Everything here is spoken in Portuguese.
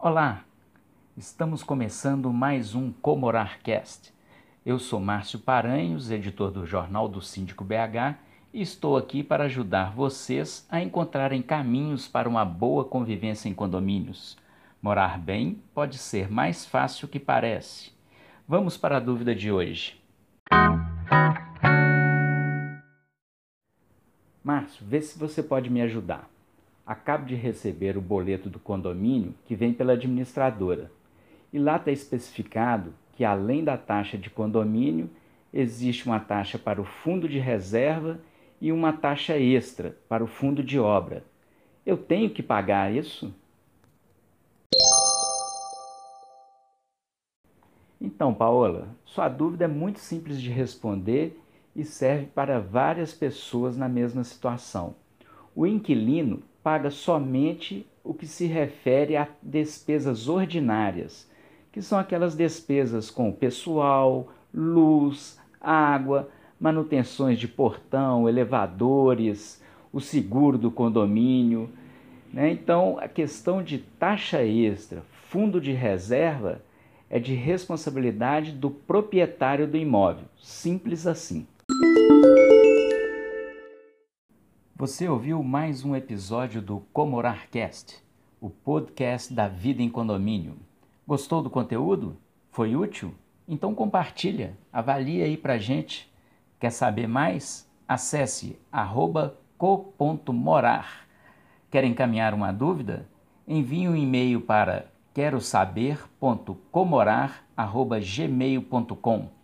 Olá, estamos começando mais um Comorarcast. Eu sou Márcio Paranhos, editor do Jornal do Síndico BH, e estou aqui para ajudar vocês a encontrarem caminhos para uma boa convivência em condomínios. Morar bem pode ser mais fácil que parece. Vamos para a dúvida de hoje. Márcio, vê se você pode me ajudar. Acabo de receber o boleto do condomínio que vem pela administradora. E lá está especificado que, além da taxa de condomínio, existe uma taxa para o fundo de reserva e uma taxa extra para o fundo de obra. Eu tenho que pagar isso? Então, Paola, sua dúvida é muito simples de responder e serve para várias pessoas na mesma situação. O inquilino paga somente o que se refere a despesas ordinárias, que são aquelas despesas com pessoal, luz, água, manutenções de portão, elevadores, o seguro do condomínio. Né? Então, a questão de taxa extra, fundo de reserva, é de responsabilidade do proprietário do imóvel. Simples assim. Você ouviu mais um episódio do Comorarcast, o podcast da vida em condomínio. Gostou do conteúdo? Foi útil? Então compartilha, avalie aí pra gente. Quer saber mais? Acesse co.morar. Quer encaminhar uma dúvida? Envie um e-mail para quero saber.comorar.gmail.com